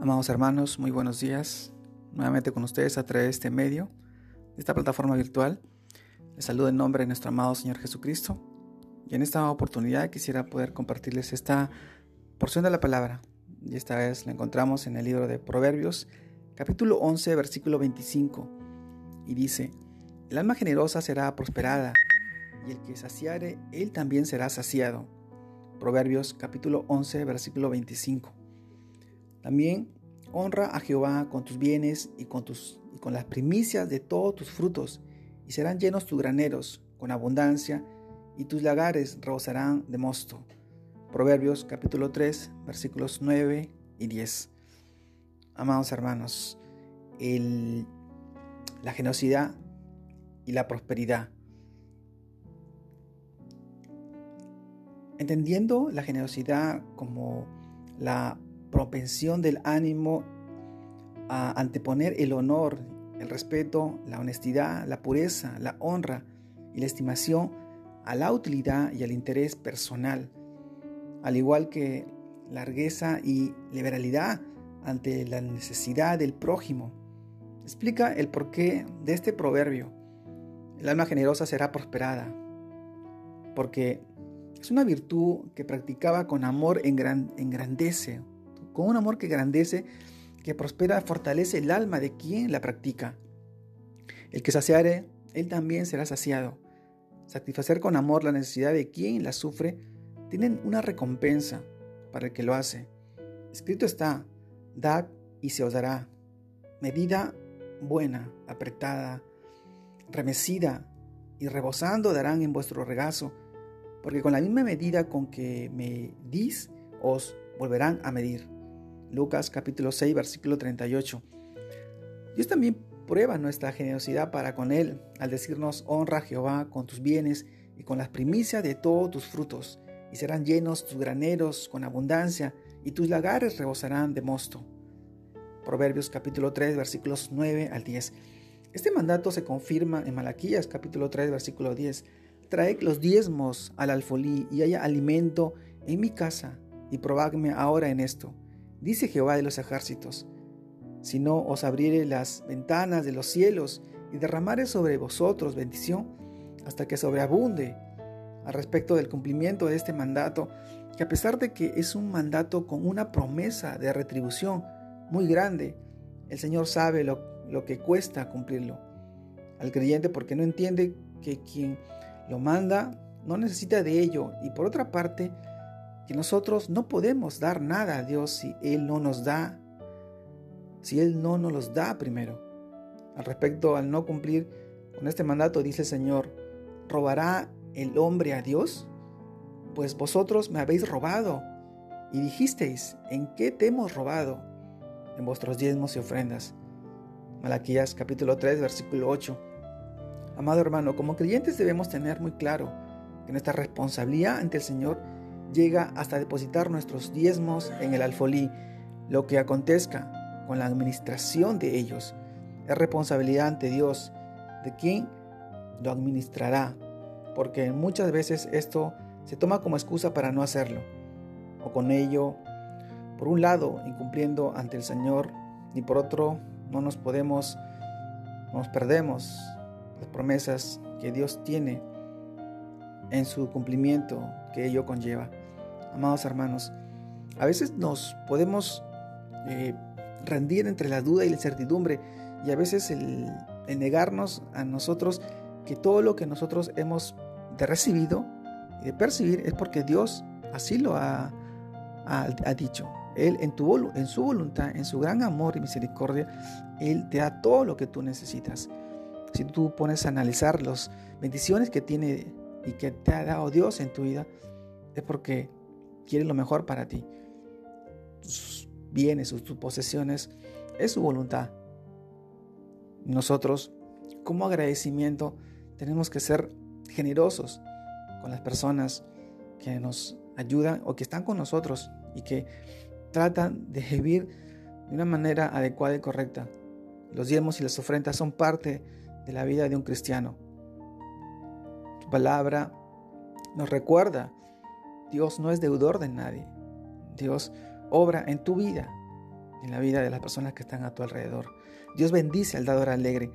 Amados hermanos, muy buenos días. Nuevamente con ustedes a través de este medio, de esta plataforma virtual. Les saludo en nombre de nuestro amado Señor Jesucristo. Y en esta oportunidad quisiera poder compartirles esta porción de la palabra. Y esta vez la encontramos en el libro de Proverbios, capítulo 11, versículo 25. Y dice, el alma generosa será prosperada, y el que saciare, él también será saciado. Proverbios capítulo 11, versículo 25. También honra a Jehová con tus bienes y con, tus, y con las primicias de todos tus frutos, y serán llenos tus graneros con abundancia, y tus lagares rebosarán de mosto. Proverbios capítulo 3, versículos 9 y 10. Amados hermanos, el, la generosidad y la prosperidad. Entendiendo la generosidad como la propensión del ánimo a anteponer el honor, el respeto, la honestidad, la pureza, la honra y la estimación a la utilidad y al interés personal, al igual que largueza y liberalidad ante la necesidad del prójimo. Explica el porqué de este proverbio. El alma generosa será prosperada, porque es una virtud que practicaba con amor engrandece con un amor que grandece, que prospera, fortalece el alma de quien la practica. El que saciare, él también será saciado. Satisfacer con amor la necesidad de quien la sufre, tienen una recompensa para el que lo hace. Escrito está, dad y se os dará. Medida buena, apretada, remecida y rebosando darán en vuestro regazo, porque con la misma medida con que me dis, os volverán a medir. Lucas capítulo 6, versículo 38. Dios también prueba nuestra generosidad para con Él al decirnos, honra Jehová con tus bienes y con las primicias de todos tus frutos, y serán llenos tus graneros con abundancia, y tus lagares rebosarán de mosto. Proverbios capítulo 3, versículos 9 al 10. Este mandato se confirma en Malaquías capítulo 3, versículo 10. Traed los diezmos al alfolí y haya alimento en mi casa, y probadme ahora en esto dice Jehová de los ejércitos, si no os abriere las ventanas de los cielos y derramare sobre vosotros bendición hasta que sobreabunde. Al respecto del cumplimiento de este mandato, que a pesar de que es un mandato con una promesa de retribución muy grande, el Señor sabe lo, lo que cuesta cumplirlo. Al creyente porque no entiende que quien lo manda no necesita de ello y por otra parte que nosotros no podemos dar nada a Dios si Él no nos da, si Él no nos los da primero. Al respecto al no cumplir con este mandato, dice el Señor, ¿robará el hombre a Dios? Pues vosotros me habéis robado y dijisteis, ¿en qué te hemos robado? En vuestros diezmos y ofrendas. Malaquías capítulo 3, versículo 8. Amado hermano, como creyentes debemos tener muy claro que nuestra responsabilidad ante el Señor llega hasta depositar nuestros diezmos en el alfolí. Lo que acontezca con la administración de ellos es responsabilidad ante Dios de quien lo administrará, porque muchas veces esto se toma como excusa para no hacerlo, o con ello, por un lado, incumpliendo ante el Señor, y por otro, no nos podemos, nos perdemos las promesas que Dios tiene en su cumplimiento que ello conlleva amados hermanos, a veces nos podemos eh, rendir entre la duda y la incertidumbre y a veces el, negarnos a nosotros que todo lo que nosotros hemos de recibido y de percibir es porque Dios así lo ha, ha, dicho. Él en, tu, en su voluntad, en su gran amor y misericordia, Él te da todo lo que tú necesitas. Si tú pones a analizar las bendiciones que tiene y que te ha dado Dios en tu vida, es porque quiere lo mejor para ti. Tus bienes, tus posesiones, es su voluntad. Nosotros, como agradecimiento, tenemos que ser generosos con las personas que nos ayudan o que están con nosotros y que tratan de vivir de una manera adecuada y correcta. Los diezmos y las ofrendas son parte de la vida de un cristiano. Tu palabra nos recuerda Dios no es deudor de nadie. Dios obra en tu vida en la vida de las personas que están a tu alrededor. Dios bendice al dador alegre.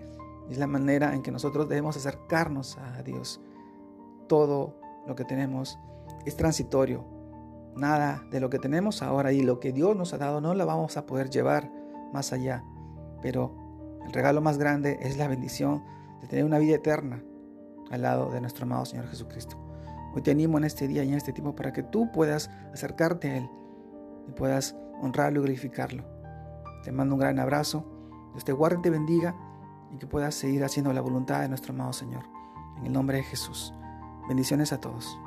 Es la manera en que nosotros debemos acercarnos a Dios. Todo lo que tenemos es transitorio. Nada de lo que tenemos ahora y lo que Dios nos ha dado no lo vamos a poder llevar más allá. Pero el regalo más grande es la bendición de tener una vida eterna al lado de nuestro amado Señor Jesucristo. Hoy te animo en este día y en este tiempo para que tú puedas acercarte a Él y puedas honrarlo y glorificarlo. Te mando un gran abrazo. Dios te guarde y te bendiga y que puedas seguir haciendo la voluntad de nuestro amado Señor. En el nombre de Jesús. Bendiciones a todos.